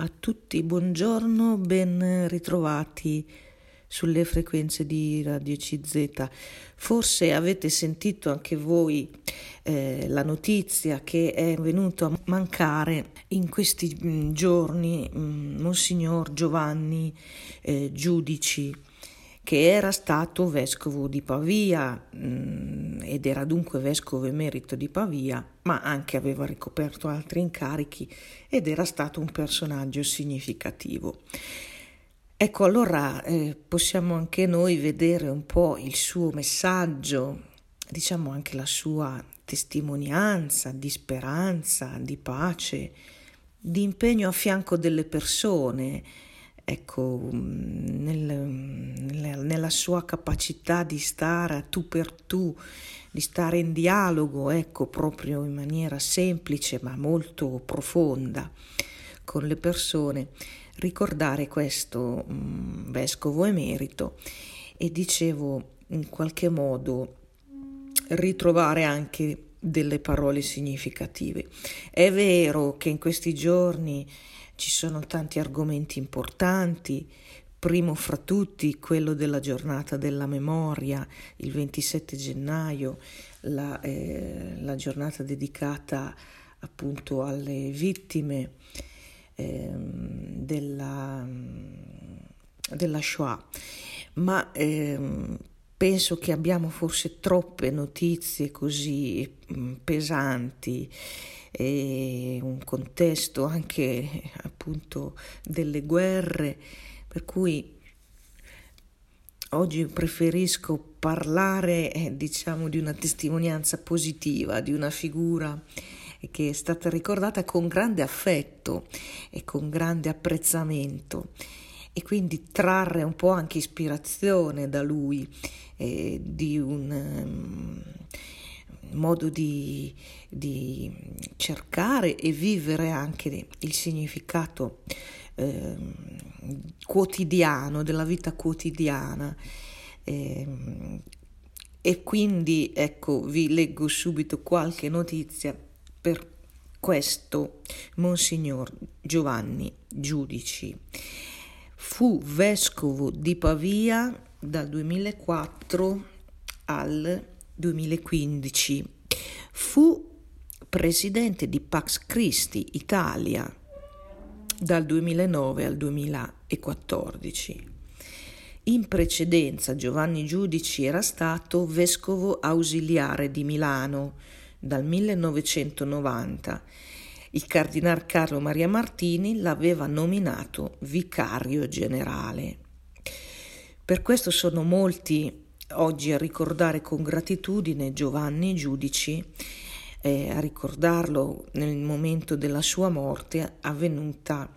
a tutti, buongiorno, ben ritrovati sulle frequenze di Radio CZ. Forse avete sentito anche voi eh, la notizia che è venuto a mancare in questi mm, giorni mh, mm, Monsignor Giovanni eh, Giudici che era stato vescovo di Pavia mh, mm, ed era dunque vescovo emerito di Pavia, ma anche aveva ricoperto altri incarichi ed era stato un personaggio significativo. Ecco, allora eh, possiamo anche noi vedere un po' il suo messaggio, diciamo anche la sua testimonianza di speranza, di pace, di impegno a fianco delle persone, ecco, nel, nella, sua capacità di stare tu per tu, di stare in dialogo, ecco, proprio in maniera semplice ma molto profonda con le persone, ricordare questo um, vescovo emerito e dicevo in qualche modo ritrovare anche delle parole significative. È vero che in questi giorni ci sono tanti argomenti importanti, primo fra tutti quello della giornata della memoria, il 27 gennaio, la, eh, la giornata dedicata appunto alle vittime eh, della, della Shoah, ma eh, penso che abbiamo forse troppe notizie così mm, pesanti e un contesto anche appunto delle guerre, per cui oggi preferisco parlare eh, diciamo di una testimonianza positiva, di una figura che è stata ricordata con grande affetto e con grande apprezzamento e quindi trarre un po' anche ispirazione da lui eh, di un um, modo di, di, cercare e vivere anche il significato eh, quotidiano, della vita quotidiana. Eh, e quindi ecco vi leggo subito qualche notizia per questo Monsignor Giovanni Giudici. Fu vescovo di Pavia dal 2004 al 2015. Fu presidente di Pax Christi Italia dal 2009 al 2014. In precedenza Giovanni Giudici era stato vescovo ausiliare di Milano dal 1990. Il cardinal Carlo Maria Martini l'aveva nominato vicario generale. Per questo sono molti oggi a ricordare con gratitudine Giovanni Giudici, eh, a ricordarlo nel momento della sua morte avvenuta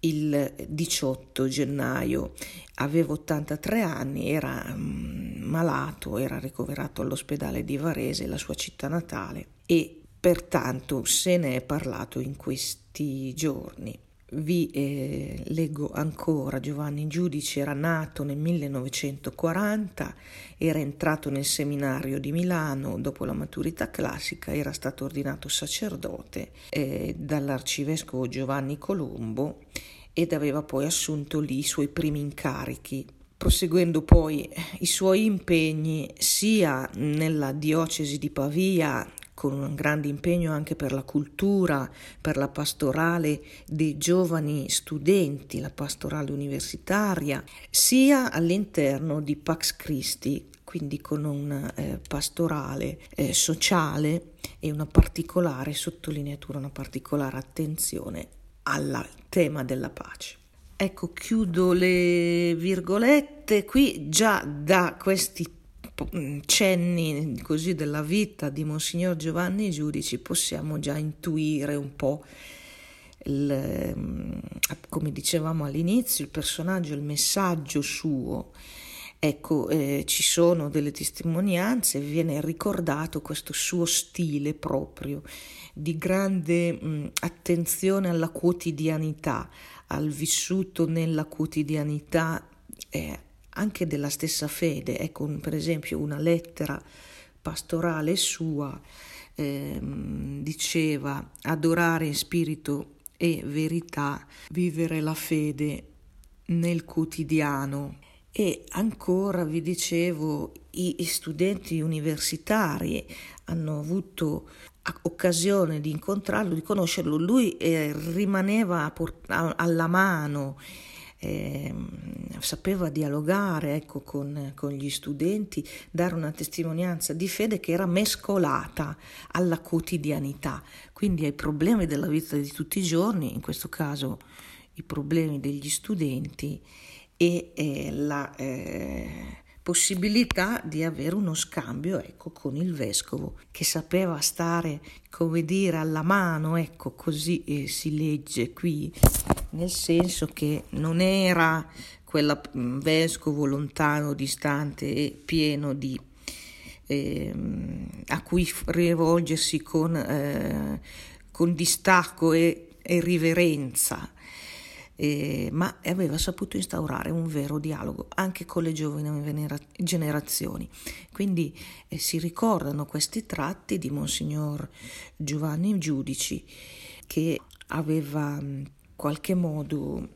il 18 gennaio. Aveva 83 anni, era um, malato, era ricoverato all'ospedale di Varese, la sua città natale, e pertanto se ne è parlato in questi giorni. Vi eh, leggo ancora, Giovanni Giudice era nato nel 1940, era entrato nel seminario di Milano dopo la maturità classica, era stato ordinato sacerdote eh, dall'arcivescovo Giovanni Colombo ed aveva poi assunto lì i suoi primi incarichi, proseguendo poi i suoi impegni sia nella diocesi di Pavia con un grande impegno anche per la cultura, per la pastorale dei giovani studenti, la pastorale universitaria, sia all'interno di Pax Christi, quindi con una eh, pastorale eh, sociale e una particolare sottolineatura, una particolare attenzione al tema della pace. Ecco, chiudo le virgolette qui già da questi cenni così della vita di Monsignor Giovanni Giudici possiamo già intuire un po' il, mm, come dicevamo all'inizio, il personaggio, il messaggio suo. Ecco, eh, ci sono delle testimonianze, viene ricordato questo suo stile proprio di grande mh, mm, attenzione alla quotidianità, al vissuto nella quotidianità eh, anche della stessa fede. Ecco, per esempio, una lettera pastorale sua eh, diceva adorare in spirito e verità, vivere la fede nel quotidiano. E ancora vi dicevo, i studenti universitari hanno avuto occasione di incontrarlo, di conoscerlo. Lui eh, rimaneva alla mano eh, sapeva dialogare ecco, con, con, gli studenti, dare una testimonianza di fede che era mescolata alla quotidianità, quindi ai problemi della vita di tutti i giorni, in questo caso i problemi degli studenti e eh, la eh, possibilità di avere uno scambio ecco, con il vescovo che sapeva stare, come dire, alla mano, ecco, così eh, si legge qui nel senso che non era quel mm, vescovo lontano, distante e pieno di eh, a cui rivolgersi con, eh, con distacco e, e riverenza, eh, ma aveva saputo instaurare un vero dialogo anche con le giovani generazioni. Quindi eh, si ricordano questi tratti di Monsignor Giovanni Giudici che aveva mm, qualche modo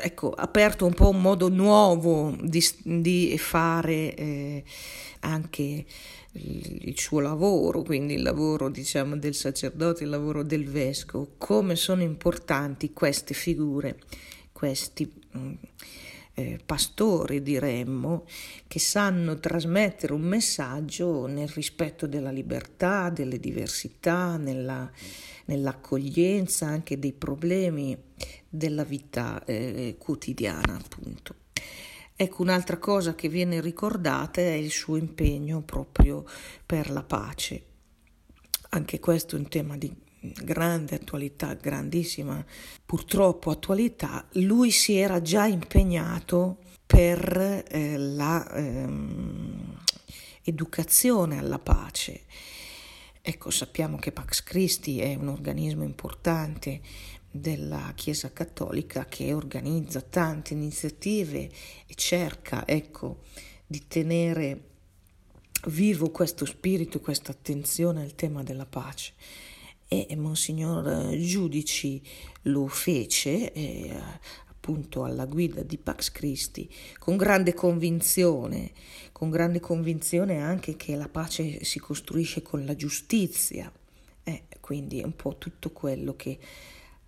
ecco, aperto un po' un modo nuovo di, di fare eh, anche il, suo lavoro, quindi il lavoro diciamo del sacerdote, il lavoro del vescovo, come sono importanti queste figure, questi mm, eh, pastori diremmo, che sanno trasmettere un messaggio nel rispetto della libertà, delle diversità, nella, nell'accoglienza anche dei problemi della vita eh, quotidiana, appunto. Ecco, un'altra cosa che viene ricordata è il suo impegno proprio per la pace. Anche questo è un tema di grande attualità, grandissima purtroppo attualità. Lui si era già impegnato per eh, la ehm, alla pace. Ecco, sappiamo che Pax Christi è un organismo importante della Chiesa Cattolica che organizza tante iniziative e cerca, ecco, di tenere vivo questo spirito, questa attenzione al tema della pace. E Monsignor Giudici lo fece, eh, appunto alla guida di Pax Christi, con grande convinzione, con grande convinzione anche che la pace si costruisce con la giustizia. Eh, quindi un po' tutto quello che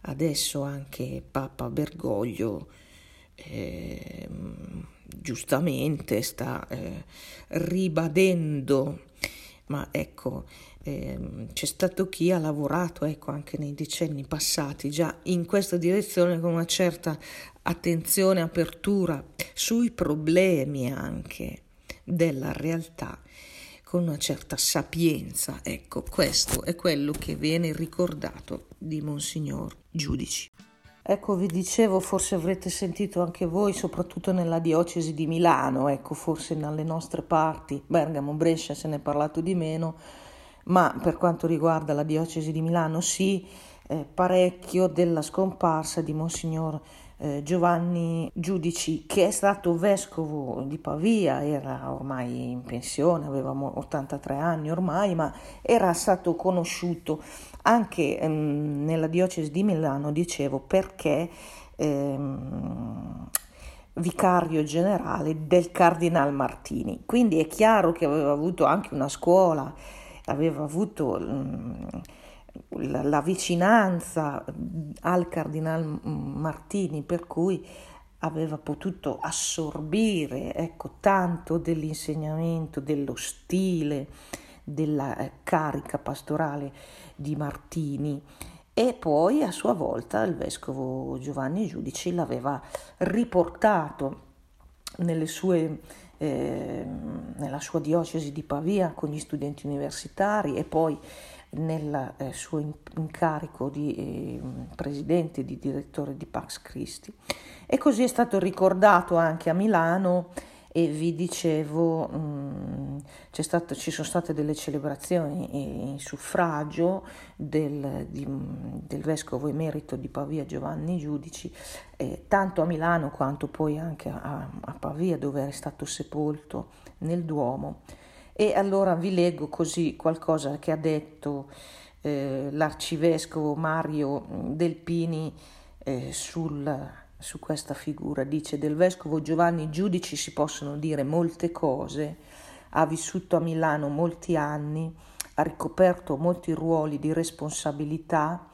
Adesso anche Papa Bergoglio eh, giustamente sta eh, ribadendo, ma ecco, eh, c'è stato chi ha lavorato ecco, anche nei decenni passati già in questa direzione con una certa attenzione, apertura sui problemi anche della realtà con una certa sapienza. Ecco, questo è quello che viene ricordato di Monsignor Giudici. Ecco, vi dicevo, forse avrete sentito anche voi, soprattutto nella diocesi di Milano, ecco, forse dalle nostre parti, Bergamo, Brescia se ne è parlato di meno, ma per quanto riguarda la diocesi di Milano sì, eh, parecchio della scomparsa di Monsignor eh, Giovanni Giudici, che è stato vescovo di Pavia, era ormai in pensione, aveva 83 anni ormai, ma era stato conosciuto anche ehm, nella diocesi di Milano, dicevo, perché ehm, vicario generale del Cardinal Martini. Quindi è chiaro che aveva avuto anche una scuola, aveva avuto... Mh, la, vicinanza al Cardinal Martini, per cui aveva potuto assorbire ecco, tanto dell'insegnamento, dello stile, della eh, carica pastorale di Martini. E poi a sua volta il vescovo Giovanni Giudici l'aveva riportato nelle sue, eh, nella sua diocesi di Pavia con gli studenti universitari e poi nel eh, suo incarico di eh, presidente, di direttore di Pax Christi. E così è stato ricordato anche a Milano e vi dicevo, mh, mm, stato, ci sono state delle celebrazioni in suffragio del, di, del vescovo emerito di Pavia Giovanni Giudici, eh, tanto a Milano quanto poi anche a, a Pavia dove è stato sepolto nel Duomo. E allora vi leggo così qualcosa che ha detto eh, l'arcivescovo Mario Delpini eh, sul, su questa figura. Dice del vescovo Giovanni Giudici si possono dire molte cose, ha vissuto a Milano molti anni, ha ricoperto molti ruoli di responsabilità,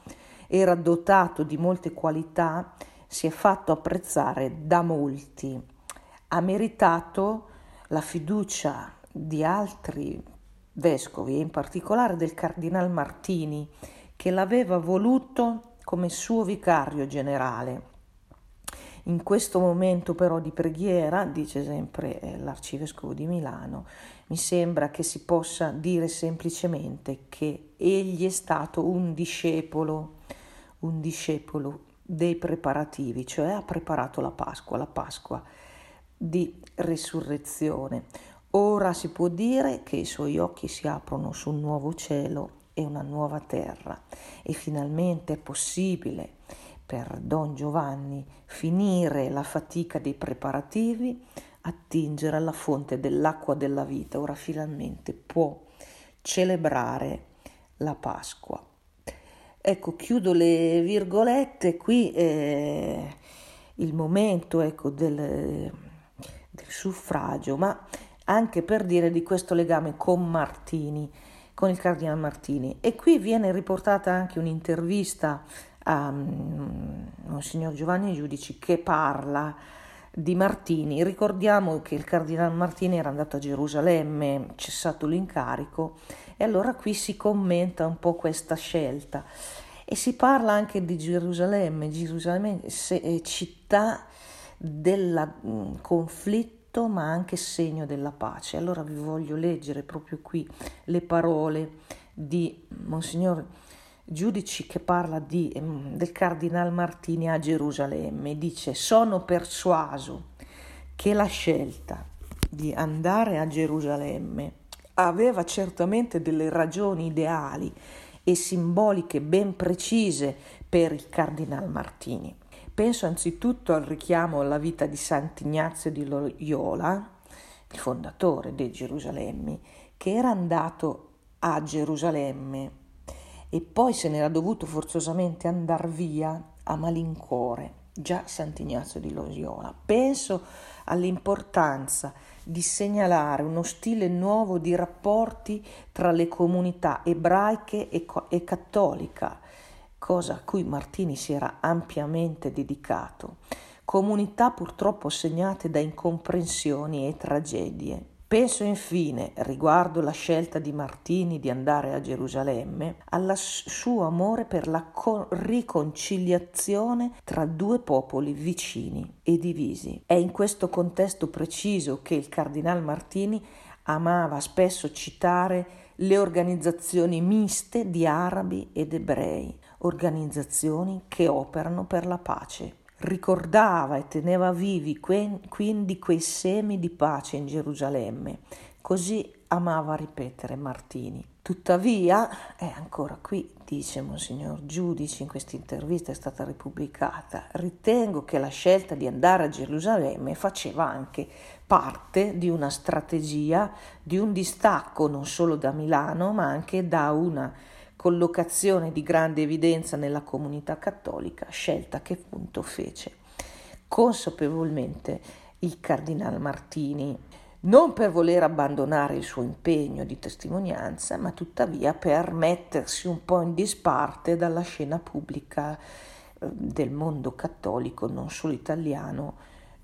era dotato di molte qualità, si è fatto apprezzare da molti, ha meritato la fiducia di altri vescovi, in particolare del cardinal Martini, che l'aveva voluto come suo vicario generale. In questo momento però di preghiera, dice sempre eh, l'arcivescovo di Milano, mi sembra che si possa dire semplicemente che egli è stato un discepolo, un discepolo dei preparativi, cioè ha preparato la Pasqua, la Pasqua di risurrezione. Ora si può dire che i suoi occhi si aprono su un nuovo cielo e una nuova terra e finalmente è possibile per Don Giovanni finire la fatica dei preparativi, attingere alla fonte dell'acqua della vita. Ora finalmente può celebrare la Pasqua. Ecco, chiudo le virgolette, qui eh, il momento ecco, del, del suffragio, ma anche per dire di questo legame con Martini, con il cardinale Martini. E qui viene riportata anche un'intervista um, Monsignor Giovanni Giudici che parla di Martini. Ricordiamo che il cardinale Martini era andato a Gerusalemme, cessato l'incarico, e allora qui si commenta un po' questa scelta. E si parla anche di Gerusalemme, Gerusalemme è città del mm, conflitto ma anche segno della pace. Allora vi voglio leggere proprio qui le parole di Monsignor Giudici che parla di, mm, del Cardinal Martini a Gerusalemme. Dice: Sono persuaso che la scelta di andare a Gerusalemme aveva certamente delle ragioni ideali e simboliche ben precise per il Cardinal Martini. Penso anzitutto al richiamo alla vita di Sant'Ignazio di Loyola, il fondatore di Gerusalemme, che era andato a Gerusalemme e poi se n'era dovuto forzosamente andare via a malincuore, già Sant'Ignazio di Loyola. Penso all'importanza di segnalare uno stile nuovo di rapporti tra le comunità ebraiche e, e cattolica, cosa a cui Martini si era ampiamente dedicato, comunità purtroppo segnate da incomprensioni e tragedie. Penso infine, riguardo la scelta di Martini di andare a Gerusalemme, al suo amore per la co- riconciliazione tra due popoli vicini e divisi. È in questo contesto preciso che il cardinal Martini amava spesso citare le organizzazioni miste di arabi ed ebrei, organizzazioni che operano per la pace. Ricordava e teneva vivi que- quindi quei semi di pace in Gerusalemme, così amava ripetere Martini. Tuttavia, è ancora qui, dice Monsignor Giudici in questa intervista, è stata ripubblicata, ritengo che la scelta di andare a Gerusalemme faceva anche parte di una strategia, di un distacco non solo da Milano, ma anche da una collocazione di grande evidenza nella comunità cattolica, scelta che appunto fece consapevolmente il cardinal Martini. Non per voler abbandonare il suo impegno di testimonianza, ma tuttavia per mettersi un po' in disparte dalla scena pubblica eh, del mondo cattolico, non solo italiano,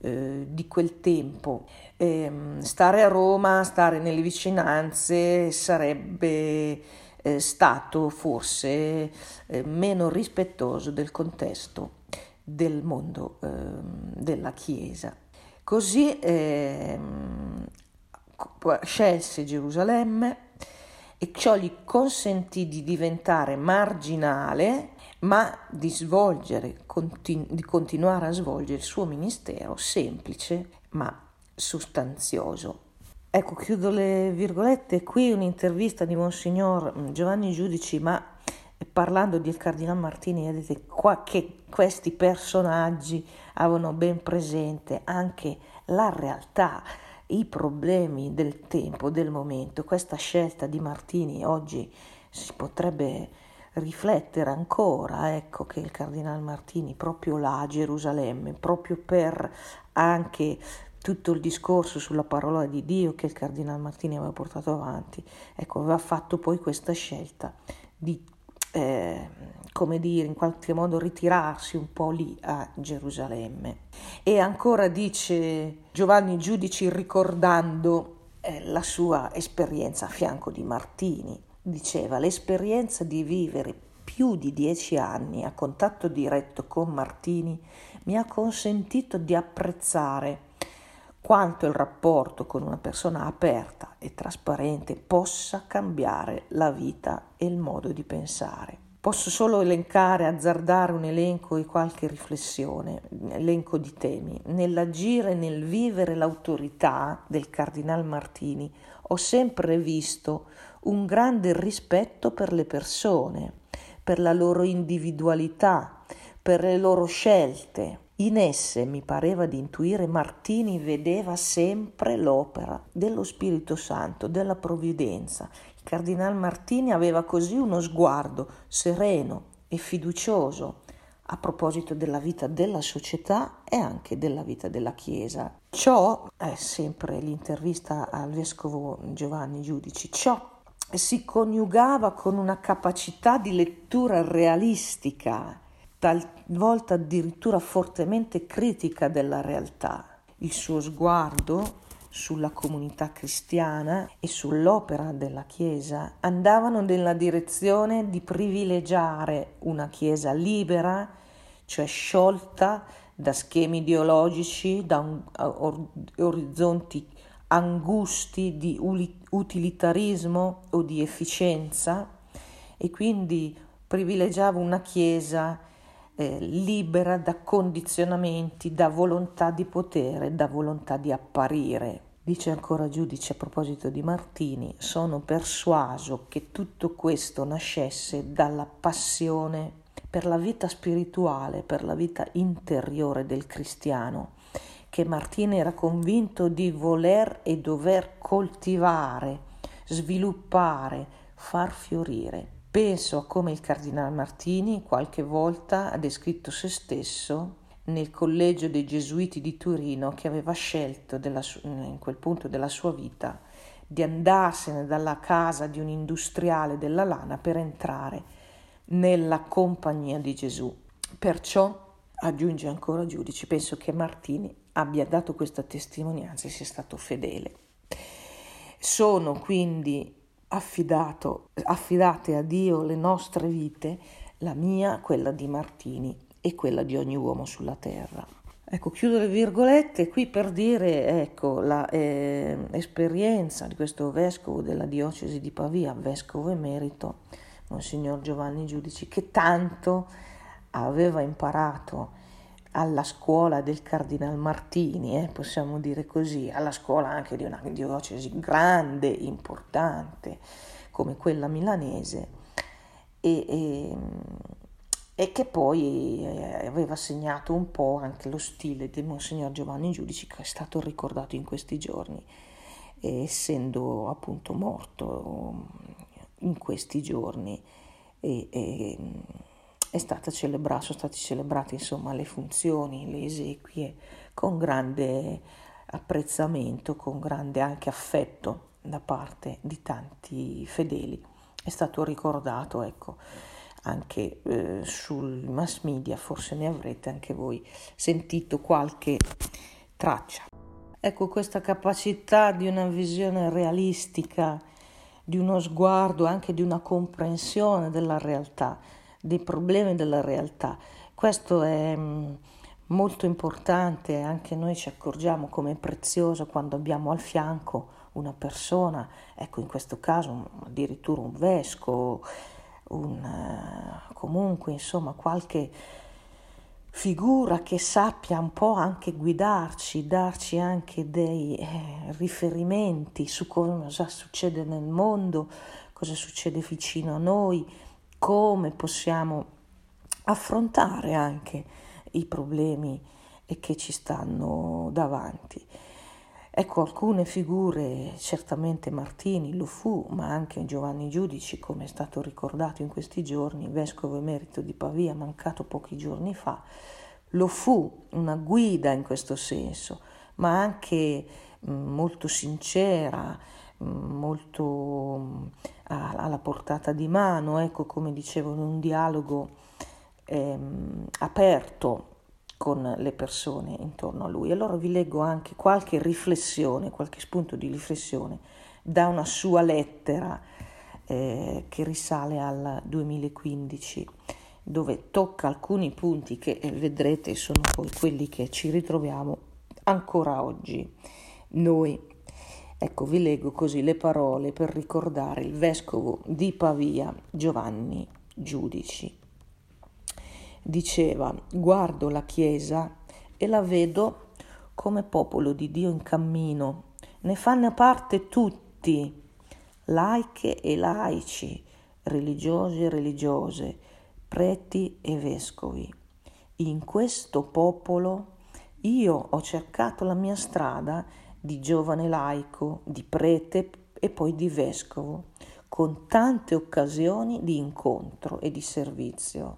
eh, di quel tempo. Eh, stare a Roma, stare nelle vicinanze sarebbe eh, stato forse eh, meno rispettoso del contesto del mondo ehm, della Chiesa. Così eh, scelse Gerusalemme e ciò gli consentì di diventare marginale, ma di svolgere, continu- di continuare a svolgere il suo ministero semplice ma sostanzioso. Ecco, chiudo le virgolette, qui un'intervista di Monsignor Giovanni Giudici, ma parlando del Cardinale Martini, vedete qua che questi personaggi avevano ben presente anche la realtà, i problemi del tempo, del momento. Questa scelta di Martini oggi si potrebbe riflettere ancora, ecco che il Cardinal Martini proprio là a Gerusalemme, proprio per anche tutto il discorso sulla parola di Dio che il Cardinal Martini aveva portato avanti, ecco, aveva fatto poi questa scelta di, eh, come dire, in qualche modo ritirarsi un po' lì a Gerusalemme. E ancora dice Giovanni Giudici ricordando eh, la sua esperienza a fianco di Martini diceva l'esperienza di vivere più di dieci anni a contatto diretto con Martini mi ha consentito di apprezzare quanto il rapporto con una persona aperta e trasparente possa cambiare la vita e il modo di pensare. Posso solo elencare, azzardare un elenco e qualche riflessione, elenco di temi. Nell'agire e nel vivere l'autorità del Cardinal Martini ho sempre visto un grande rispetto per le persone, per la loro individualità, per le loro scelte. In esse mi pareva di intuire Martini vedeva sempre l'opera dello Spirito Santo, della provvidenza. Il Cardinal Martini aveva così uno sguardo sereno e fiducioso a proposito della vita della società e anche della vita della Chiesa. Ciò è sempre l'intervista al vescovo Giovanni Giudici, ciò si coniugava con una capacità di lettura realistica, talvolta addirittura fortemente critica della realtà. Il suo sguardo sulla comunità cristiana e sull'opera della Chiesa andavano nella direzione di privilegiare una Chiesa libera, cioè sciolta da schemi ideologici, da un, orizzonti angusti di utilitarismo o di efficienza e quindi privilegiava una Chiesa eh, libera da condizionamenti, da volontà di potere, da volontà di apparire. Dice ancora giudice a proposito di Martini, sono persuaso che tutto questo nascesse dalla passione per la vita spirituale, per la vita interiore del cristiano che Martini era convinto di voler e dover coltivare, sviluppare, far fiorire. Penso a come il Cardinale Martini qualche volta ha descritto se stesso nel collegio dei Gesuiti di Torino che aveva scelto della, in quel punto della sua vita di andarsene dalla casa di un industriale della lana per entrare nella compagnia di Gesù. Perciò, aggiunge ancora Giudici, penso che Martini abbia dato questa testimonianza e sia stato fedele. Sono quindi affidato, affidate a Dio le nostre vite, la mia, quella di Martini e quella di ogni uomo sulla terra. Ecco, chiudo le virgolette qui per dire ecco, l'esperienza eh, di questo vescovo della diocesi di Pavia, vescovo emerito, Monsignor Giovanni Giudici, che tanto aveva imparato alla scuola del Cardinal Martini, eh, possiamo dire così, alla scuola anche di una diocesi grande, importante, come quella milanese, e, e, e che poi eh, aveva segnato un po' anche lo stile di Monsignor Giovanni Giudici, che è stato ricordato in questi giorni, essendo appunto morto in questi giorni. E, e, celebrata, sono state celebrate insomma le funzioni, le esequie con grande apprezzamento, con grande anche affetto da parte di tanti fedeli. È stato ricordato, ecco, anche eh, sul mass media, forse ne avrete anche voi sentito qualche traccia. Ecco, questa capacità di una visione realistica, di uno sguardo, anche di una comprensione della realtà, dei problemi della realtà. Questo è mm, molto importante, anche noi ci accorgiamo come è prezioso quando abbiamo al fianco una persona, ecco in questo caso addirittura un vescovo, un, eh, comunque insomma qualche figura che sappia un po' anche guidarci, darci anche dei eh, riferimenti su cosa succede nel mondo, cosa succede vicino a noi, come possiamo affrontare anche i problemi che ci stanno davanti. Ecco, alcune figure, certamente Martini lo fu, ma anche Giovanni Giudici, come è stato ricordato in questi giorni, vescovo emerito di Pavia, mancato pochi giorni fa, lo fu una guida in questo senso, ma anche mh, molto sincera, molto mh, alla portata di mano, ecco come dicevo, in un dialogo ehm, aperto con le persone intorno a lui. Allora vi leggo anche qualche riflessione, qualche spunto di riflessione da una sua lettera eh, che risale al 2015 dove tocca alcuni punti che eh, vedrete sono poi quelli che ci ritroviamo ancora oggi noi. Ecco, vi leggo così le parole per ricordare il vescovo di Pavia Giovanni Giudici diceva guardo la Chiesa e la vedo come popolo di Dio in cammino, ne fanno parte tutti, laiche e laici, religiosi e religiose, preti e vescovi. In questo popolo io ho cercato la mia strada di giovane laico, di prete e poi di vescovo, con tante occasioni di incontro e di servizio.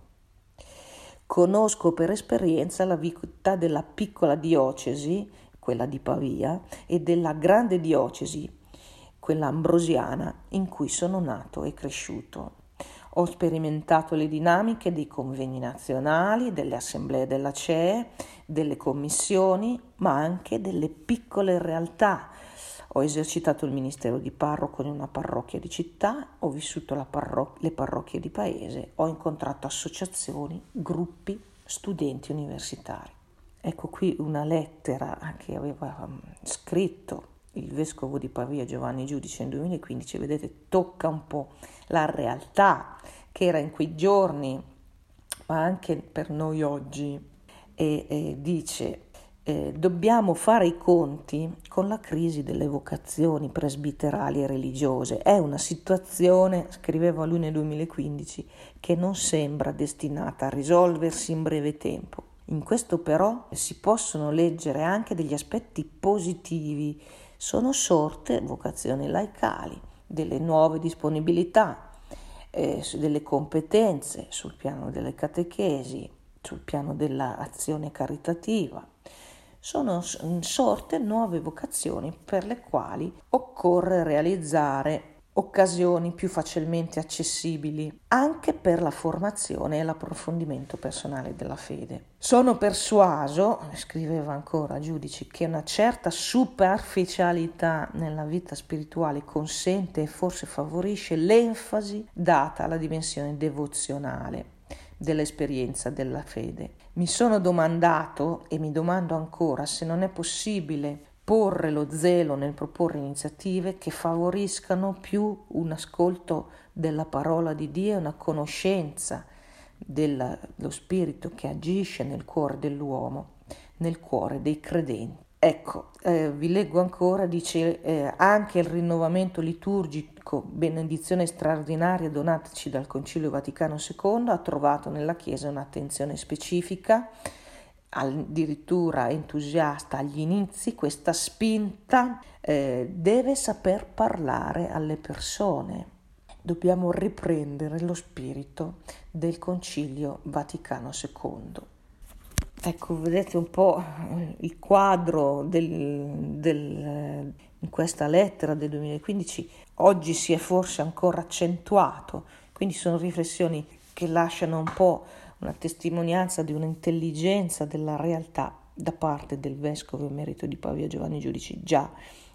Conosco per esperienza la vita della piccola diocesi, quella di Pavia, e della grande diocesi, quella ambrosiana, in cui sono nato e cresciuto. Ho sperimentato le dinamiche dei convegni nazionali, delle assemblee della CEE, delle commissioni, ma anche delle piccole realtà ho esercitato il ministero di parroco in una parrocchia di città, ho vissuto parroc- le parrocchie di paese, ho incontrato associazioni, gruppi, studenti universitari. Ecco qui una lettera che aveva um, scritto il vescovo di Pavia Giovanni Giudice nel 2015, vedete, tocca un po' la realtà che era in quei giorni, ma anche per noi oggi, e, e dice eh, dobbiamo fare i conti con la crisi delle vocazioni presbiterali e religiose. È una situazione, scriveva lui nel 2015, che non sembra destinata a risolversi in breve tempo. In questo però si possono leggere anche degli aspetti positivi. Sono sorte vocazioni laicali, delle nuove disponibilità, eh, delle competenze sul piano delle catechesi, sul piano dell'azione caritativa, sono sorte nuove vocazioni per le quali occorre realizzare occasioni più facilmente accessibili anche per la formazione e l'approfondimento personale della fede. Sono persuaso, scriveva ancora Giudici, che una certa superficialità nella vita spirituale consente e forse favorisce l'enfasi data alla dimensione devozionale dell'esperienza della fede. Mi sono domandato e mi domando ancora se non è possibile porre lo zelo nel proporre iniziative che favoriscano più un ascolto della parola di Dio e una conoscenza dello spirito che agisce nel cuore dell'uomo, nel cuore dei credenti. Ecco, eh, vi leggo ancora, dice eh, anche il rinnovamento liturgico, benedizione straordinaria donataci dal Concilio Vaticano II, ha trovato nella Chiesa un'attenzione specifica, addirittura entusiasta agli inizi, questa spinta eh, deve saper parlare alle persone. Dobbiamo riprendere lo spirito del Concilio Vaticano II. Ecco, vedete un po' il quadro del, del, in questa lettera del 2015, oggi si è forse ancora accentuato, quindi sono riflessioni che lasciano un po' una testimonianza di un'intelligenza della realtà da parte del vescovo emerito di Pavia Giovanni Giudici già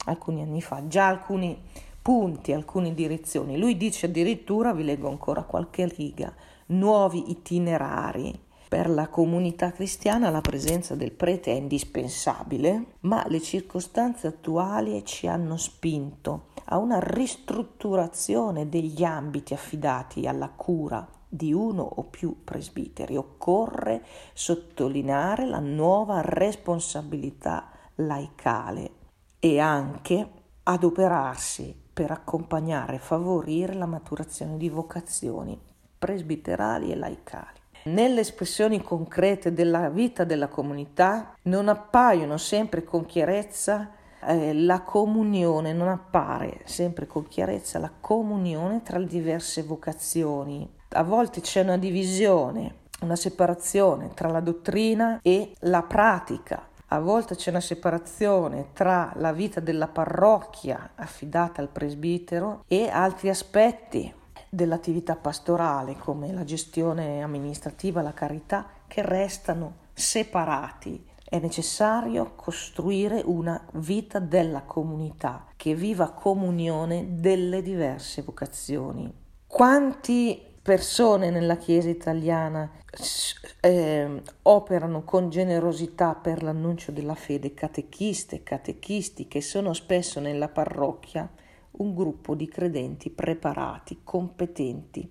alcuni anni fa, già alcuni punti, alcune direzioni. Lui dice addirittura, vi leggo ancora qualche riga, nuovi itinerari per la comunità cristiana la presenza del prete è indispensabile, ma le circostanze attuali ci hanno spinto a una ristrutturazione degli ambiti affidati alla cura di uno o più presbiteri. Occorre sottolineare la nuova responsabilità laicale e anche adoperarsi per accompagnare e favorire la maturazione di vocazioni presbiterali e laicali. Nelle espressioni concrete della vita della comunità non appaiono sempre con chiarezza eh, la comunione, non appare sempre con chiarezza la comunione tra le diverse vocazioni. A volte c'è una divisione, una separazione tra la dottrina e la pratica. A volte c'è una separazione tra la vita della parrocchia affidata al presbitero e altri aspetti dell'attività pastorale come la gestione amministrativa, la carità, che restano separati. È necessario costruire una vita della comunità che viva comunione delle diverse vocazioni. Quanti persone nella Chiesa italiana eh, operano con generosità per l'annuncio della fede, catechiste e catechisti che sono spesso nella parrocchia un gruppo di credenti preparati, competenti,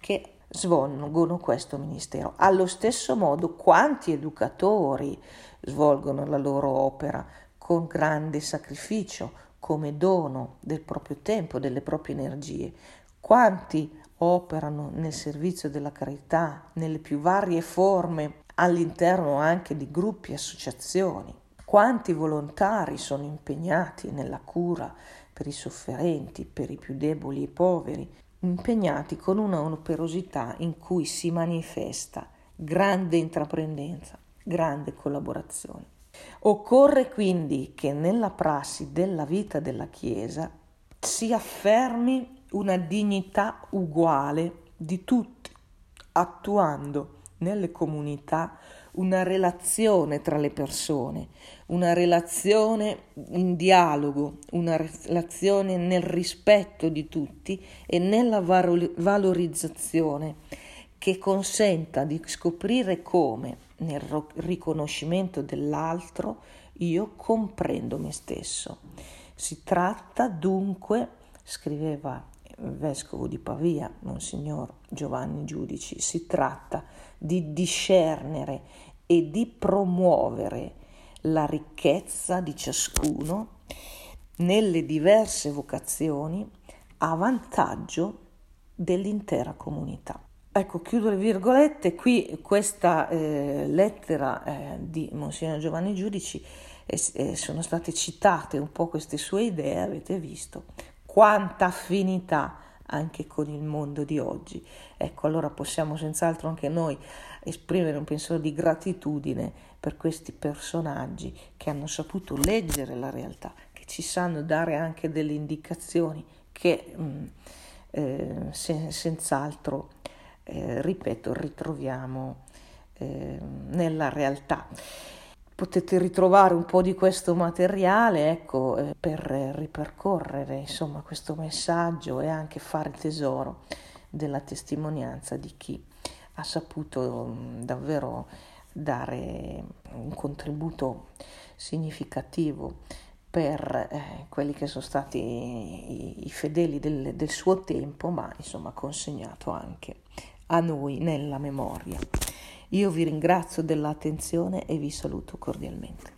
che svolgono questo ministero. Allo stesso modo, quanti educatori svolgono la loro opera con grande sacrificio, come dono del proprio tempo, delle proprie energie. Quanti operano nel servizio della carità, nelle più varie forme, all'interno anche di gruppi e associazioni. Quanti volontari sono impegnati nella cura per i sofferenti, per i più deboli e poveri, impegnati con una operosità in cui si manifesta grande intraprendenza, grande collaborazione. Occorre quindi che nella prassi della vita della Chiesa si affermi una dignità uguale di tutti, attuando nelle comunità una relazione tra le persone, una relazione in dialogo, una relazione nel rispetto di tutti e nella valorizzazione che consenta di scoprire come nel riconoscimento dell'altro io comprendo me stesso. Si tratta dunque, scriveva vescovo di Pavia, Monsignor Giovanni Giudici, si tratta di discernere e di promuovere la ricchezza di ciascuno nelle diverse vocazioni a vantaggio dell'intera comunità. Ecco, chiudo le virgolette, qui questa eh, lettera eh, di Monsignor Giovanni Giudici eh, eh, sono state citate un po' queste sue idee, avete visto quanta affinità anche con il mondo di oggi. Ecco, allora possiamo senz'altro anche noi esprimere un pensiero di gratitudine per questi personaggi che hanno saputo leggere la realtà, che ci sanno dare anche delle indicazioni che mh, mm, eh, sen- senz'altro, eh, ripeto, ritroviamo eh, nella realtà potete ritrovare un po' di questo materiale ecco, eh, per ripercorrere insomma, questo messaggio e anche fare tesoro della testimonianza di chi ha saputo mm, davvero dare un contributo significativo per eh, quelli che sono stati i, i fedeli del, del suo tempo, ma insomma consegnato anche a noi nella memoria. Io vi ringrazio dell'attenzione e vi saluto cordialmente.